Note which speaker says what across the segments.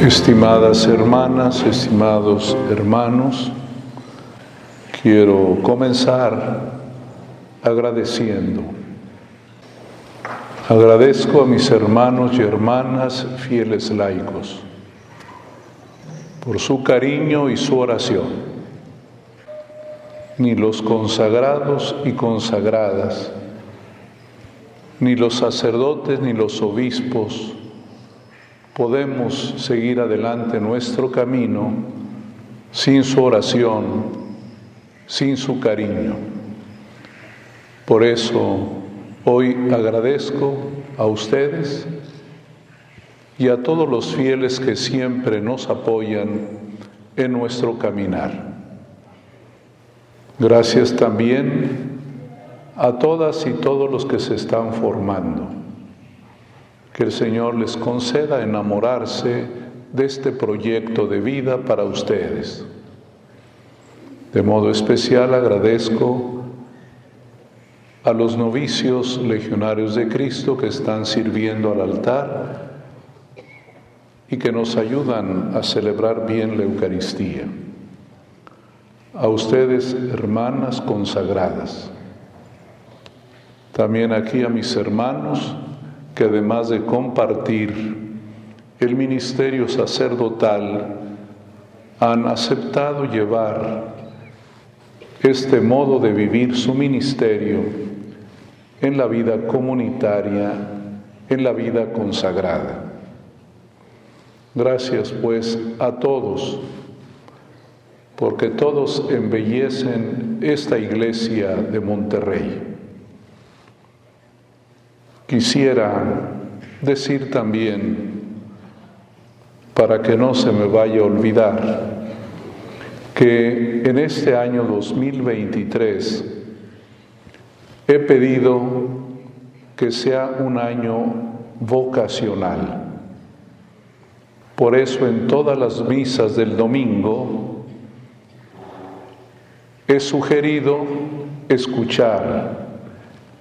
Speaker 1: Estimadas hermanas, estimados hermanos, quiero comenzar agradeciendo. Agradezco a mis hermanos y hermanas fieles laicos por su cariño y su oración. Ni los consagrados y consagradas, ni los sacerdotes ni los obispos podemos seguir adelante nuestro camino sin su oración, sin su cariño. Por eso hoy agradezco a ustedes y a todos los fieles que siempre nos apoyan en nuestro caminar. Gracias también a todas y todos los que se están formando que el Señor les conceda enamorarse de este proyecto de vida para ustedes. De modo especial agradezco a los novicios legionarios de Cristo que están sirviendo al altar y que nos ayudan a celebrar bien la Eucaristía. A ustedes, hermanas consagradas. También aquí a mis hermanos que además de compartir el ministerio sacerdotal, han aceptado llevar este modo de vivir su ministerio en la vida comunitaria, en la vida consagrada. Gracias pues a todos, porque todos embellecen esta iglesia de Monterrey. Quisiera decir también, para que no se me vaya a olvidar, que en este año 2023 he pedido que sea un año vocacional. Por eso en todas las misas del domingo he sugerido escuchar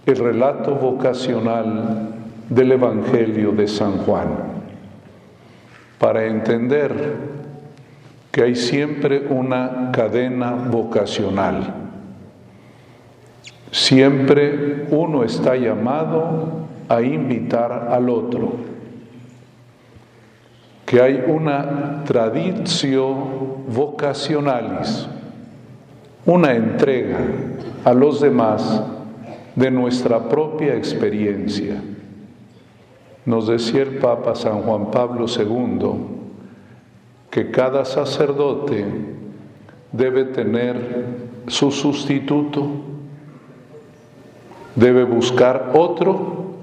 Speaker 1: el relato vocacional del Evangelio de San Juan, para entender que hay siempre una cadena vocacional. Siempre uno está llamado a invitar al otro, que hay una tradición vocacionalis, una entrega a los demás de nuestra propia experiencia. Nos decía el Papa San Juan Pablo II que cada sacerdote debe tener su sustituto, debe buscar otro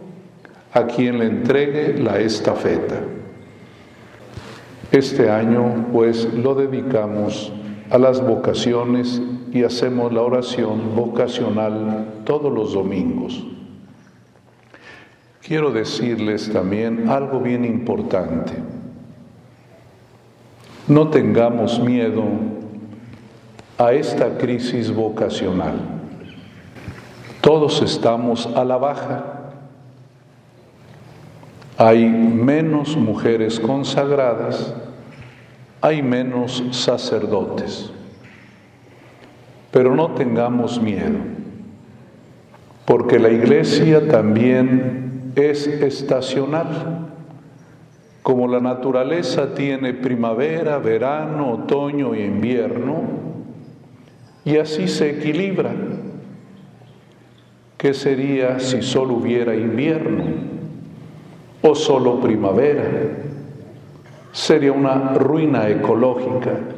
Speaker 1: a quien le entregue la estafeta. Este año pues lo dedicamos a las vocaciones y hacemos la oración vocacional todos los domingos. Quiero decirles también algo bien importante. No tengamos miedo a esta crisis vocacional. Todos estamos a la baja. Hay menos mujeres consagradas, hay menos sacerdotes. Pero no tengamos miedo, porque la iglesia también es estacional. Como la naturaleza tiene primavera, verano, otoño y invierno, y así se equilibra. ¿Qué sería si solo hubiera invierno o solo primavera? Sería una ruina ecológica.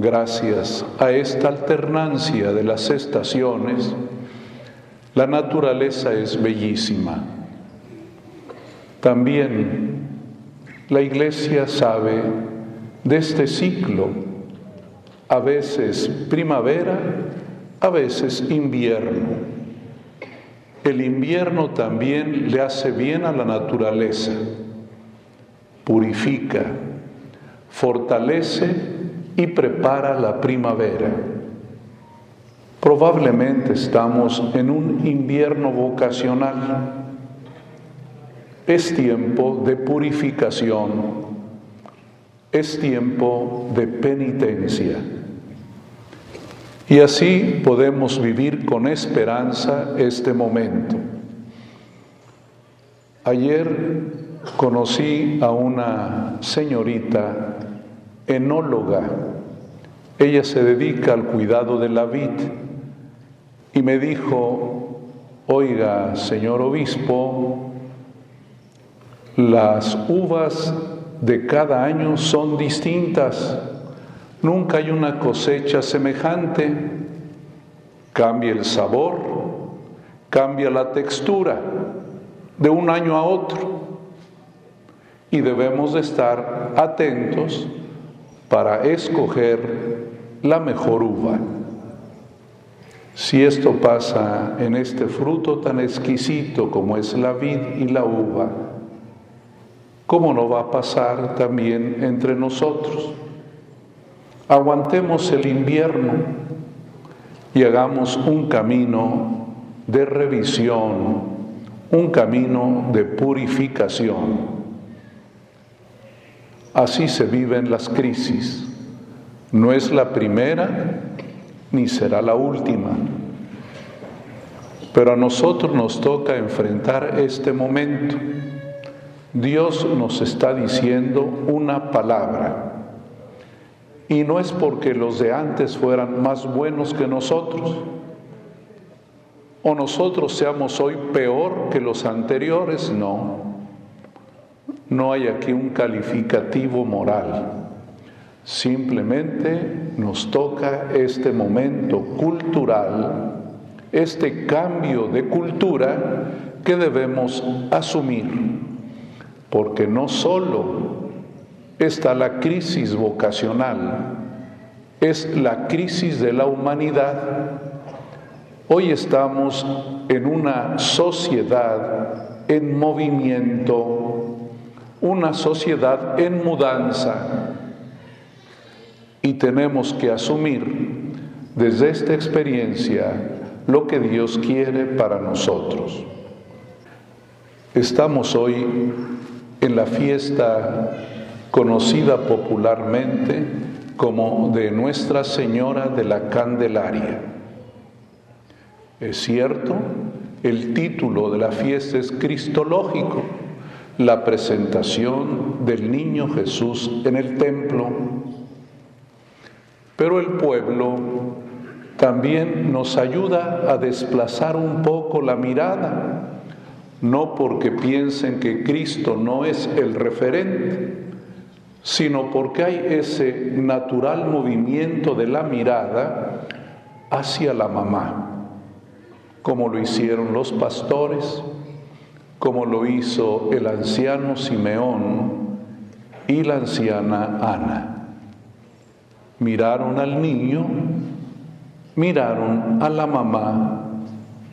Speaker 1: Gracias a esta alternancia de las estaciones, la naturaleza es bellísima. También la iglesia sabe de este ciclo, a veces primavera, a veces invierno. El invierno también le hace bien a la naturaleza, purifica, fortalece y prepara la primavera. Probablemente estamos en un invierno vocacional. Es tiempo de purificación, es tiempo de penitencia. Y así podemos vivir con esperanza este momento. Ayer conocí a una señorita enóloga. Ella se dedica al cuidado de la vid. Y me dijo, oiga, señor obispo, las uvas de cada año son distintas, nunca hay una cosecha semejante, cambia el sabor, cambia la textura de un año a otro. Y debemos de estar atentos para escoger la mejor uva. Si esto pasa en este fruto tan exquisito como es la vid y la uva, ¿cómo no va a pasar también entre nosotros? Aguantemos el invierno y hagamos un camino de revisión, un camino de purificación. Así se viven las crisis. No es la primera ni será la última. Pero a nosotros nos toca enfrentar este momento. Dios nos está diciendo una palabra. Y no es porque los de antes fueran más buenos que nosotros, o nosotros seamos hoy peor que los anteriores, no. No hay aquí un calificativo moral. Simplemente nos toca este momento cultural, este cambio de cultura que debemos asumir, porque no solo está la crisis vocacional, es la crisis de la humanidad. Hoy estamos en una sociedad en movimiento, una sociedad en mudanza y tenemos que asumir desde esta experiencia lo que Dios quiere para nosotros. Estamos hoy en la fiesta conocida popularmente como de Nuestra Señora de la Candelaria. Es cierto, el título de la fiesta es Cristológico, la presentación del niño Jesús en el templo. Pero el pueblo también nos ayuda a desplazar un poco la mirada, no porque piensen que Cristo no es el referente, sino porque hay ese natural movimiento de la mirada hacia la mamá, como lo hicieron los pastores, como lo hizo el anciano Simeón y la anciana Ana. Miraron al niño, miraron a la mamá,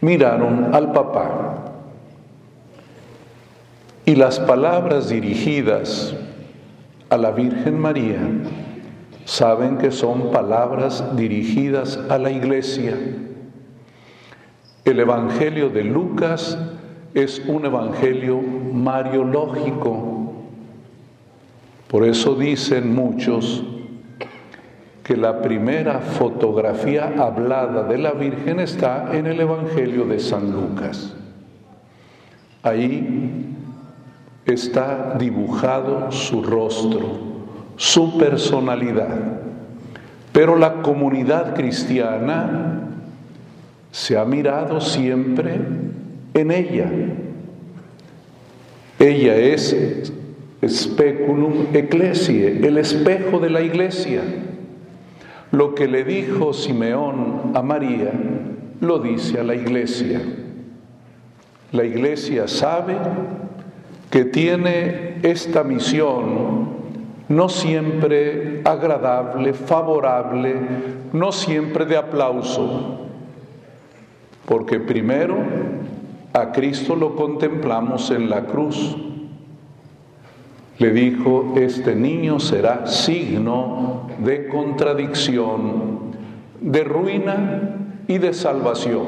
Speaker 1: miraron al papá. Y las palabras dirigidas a la Virgen María saben que son palabras dirigidas a la iglesia. El Evangelio de Lucas es un evangelio mariológico. Por eso dicen muchos que la primera fotografía hablada de la Virgen está en el Evangelio de San Lucas. Ahí está dibujado su rostro, su personalidad. Pero la comunidad cristiana se ha mirado siempre en ella. Ella es speculum ecclesiae, el espejo de la iglesia. Lo que le dijo Simeón a María, lo dice a la iglesia. La iglesia sabe que tiene esta misión no siempre agradable, favorable, no siempre de aplauso, porque primero a Cristo lo contemplamos en la cruz. Le dijo, este niño será signo de contradicción, de ruina y de salvación.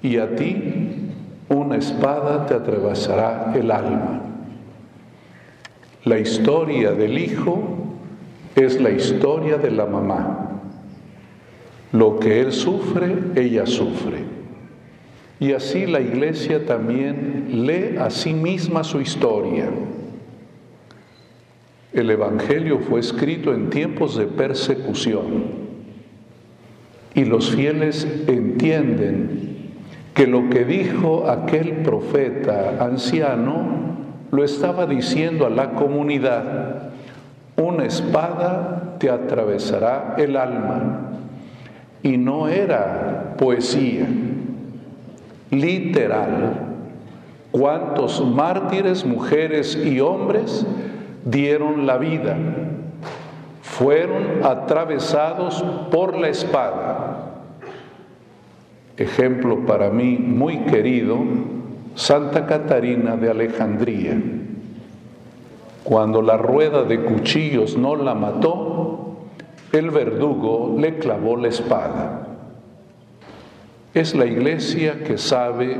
Speaker 1: Y a ti una espada te atravesará el alma. La historia del hijo es la historia de la mamá. Lo que él sufre, ella sufre. Y así la iglesia también lee a sí misma su historia. El Evangelio fue escrito en tiempos de persecución y los fieles entienden que lo que dijo aquel profeta anciano lo estaba diciendo a la comunidad, una espada te atravesará el alma. Y no era poesía, literal. ¿Cuántos mártires, mujeres y hombres dieron la vida? Fueron atravesados por la espada. Ejemplo para mí muy querido, Santa Catarina de Alejandría. Cuando la rueda de cuchillos no la mató, el verdugo le clavó la espada. Es la iglesia que sabe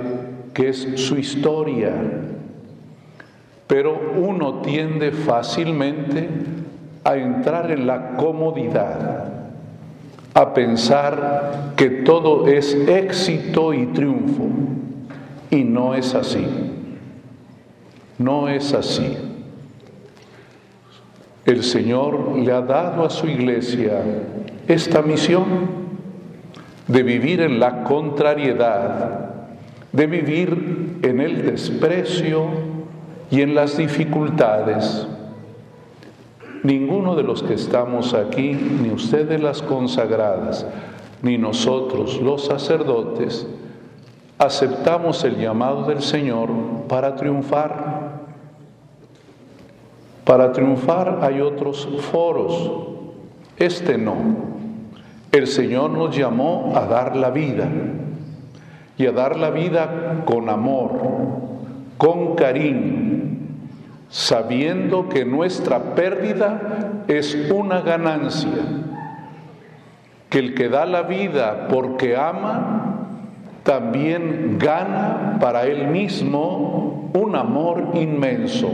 Speaker 1: que es su historia, pero uno tiende fácilmente a entrar en la comodidad, a pensar que todo es éxito y triunfo. Y no es así. No es así. El Señor le ha dado a su iglesia esta misión de vivir en la contrariedad, de vivir en el desprecio y en las dificultades. Ninguno de los que estamos aquí, ni ustedes las consagradas, ni nosotros los sacerdotes, aceptamos el llamado del Señor para triunfar. Para triunfar hay otros foros, este no. El Señor nos llamó a dar la vida y a dar la vida con amor, con cariño, sabiendo que nuestra pérdida es una ganancia, que el que da la vida porque ama, también gana para él mismo un amor inmenso.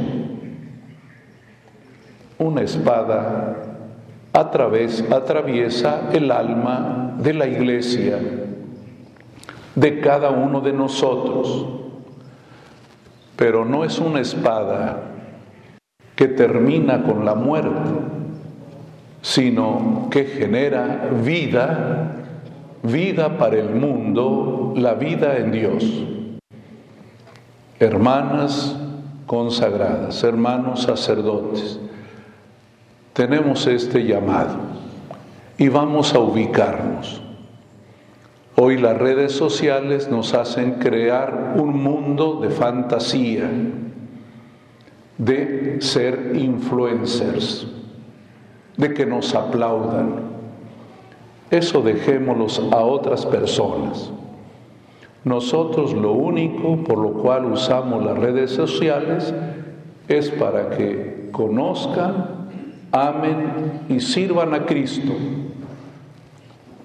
Speaker 1: Una espada a través, atraviesa el alma de la iglesia, de cada uno de nosotros. Pero no es una espada que termina con la muerte, sino que genera vida vida para el mundo, la vida en Dios. Hermanas consagradas, hermanos sacerdotes, tenemos este llamado y vamos a ubicarnos. Hoy las redes sociales nos hacen crear un mundo de fantasía, de ser influencers, de que nos aplaudan, eso dejémoslos a otras personas. Nosotros lo único por lo cual usamos las redes sociales es para que conozcan, amen y sirvan a Cristo,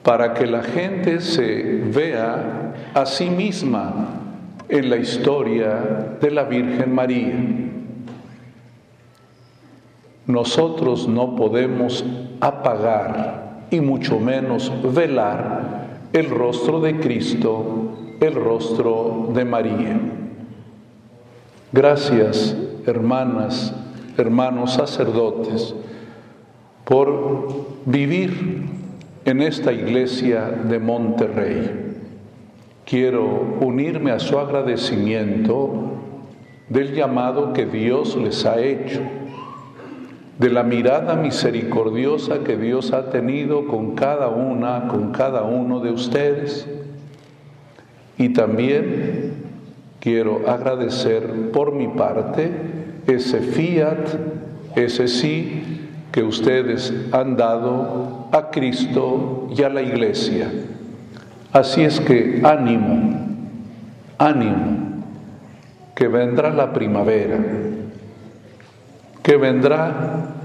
Speaker 1: para que la gente se vea a sí misma en la historia de la Virgen María. Nosotros no podemos apagar y mucho menos velar el rostro de Cristo, el rostro de María. Gracias, hermanas, hermanos sacerdotes, por vivir en esta iglesia de Monterrey. Quiero unirme a su agradecimiento del llamado que Dios les ha hecho de la mirada misericordiosa que Dios ha tenido con cada una, con cada uno de ustedes. Y también quiero agradecer por mi parte ese fiat, ese sí que ustedes han dado a Cristo y a la iglesia. Así es que ánimo, ánimo, que vendrá la primavera que vendrá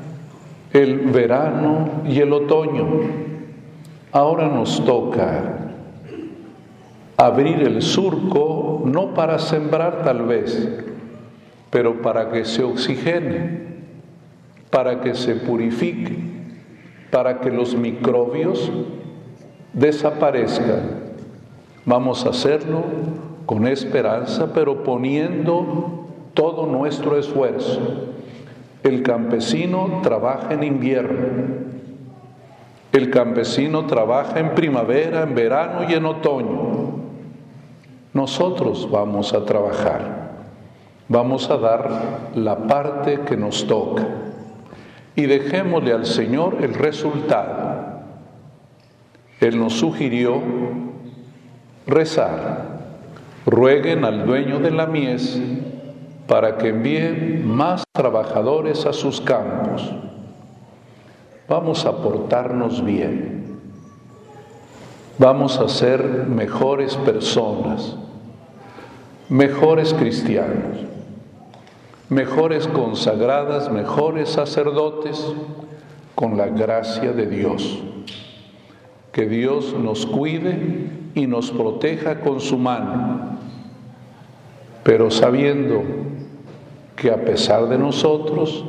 Speaker 1: el verano y el otoño. Ahora nos toca abrir el surco, no para sembrar tal vez, pero para que se oxigene, para que se purifique, para que los microbios desaparezcan. Vamos a hacerlo con esperanza, pero poniendo todo nuestro esfuerzo. El campesino trabaja en invierno, el campesino trabaja en primavera, en verano y en otoño. Nosotros vamos a trabajar, vamos a dar la parte que nos toca y dejémosle al Señor el resultado. Él nos sugirió rezar, rueguen al dueño de la mies para que envíe más trabajadores a sus campos. Vamos a portarnos bien, vamos a ser mejores personas, mejores cristianos, mejores consagradas, mejores sacerdotes, con la gracia de Dios. Que Dios nos cuide y nos proteja con su mano, pero sabiendo que a pesar de nosotros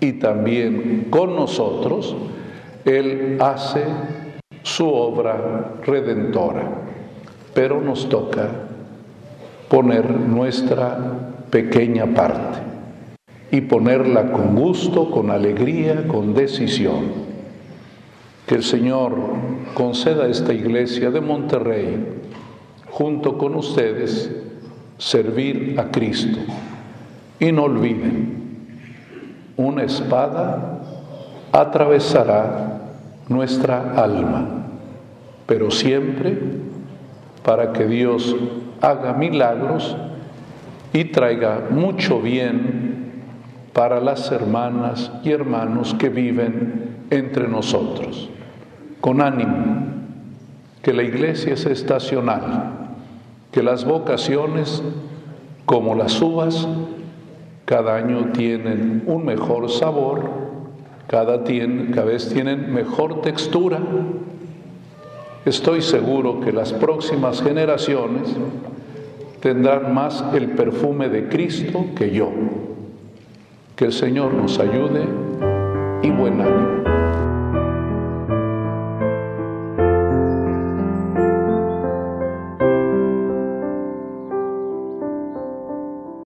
Speaker 1: y también con nosotros, Él hace su obra redentora. Pero nos toca poner nuestra pequeña parte y ponerla con gusto, con alegría, con decisión. Que el Señor conceda a esta iglesia de Monterrey, junto con ustedes, servir a Cristo y no olviden, una espada atravesará nuestra alma, pero siempre para que Dios haga milagros y traiga mucho bien para las hermanas y hermanos que viven entre nosotros. Con ánimo, que la iglesia es estacional, que las vocaciones, como las uvas, cada año tienen un mejor sabor, cada, cada vez tienen mejor textura. Estoy seguro que las próximas generaciones tendrán más el perfume de Cristo que yo. Que el Señor nos ayude y buen ánimo.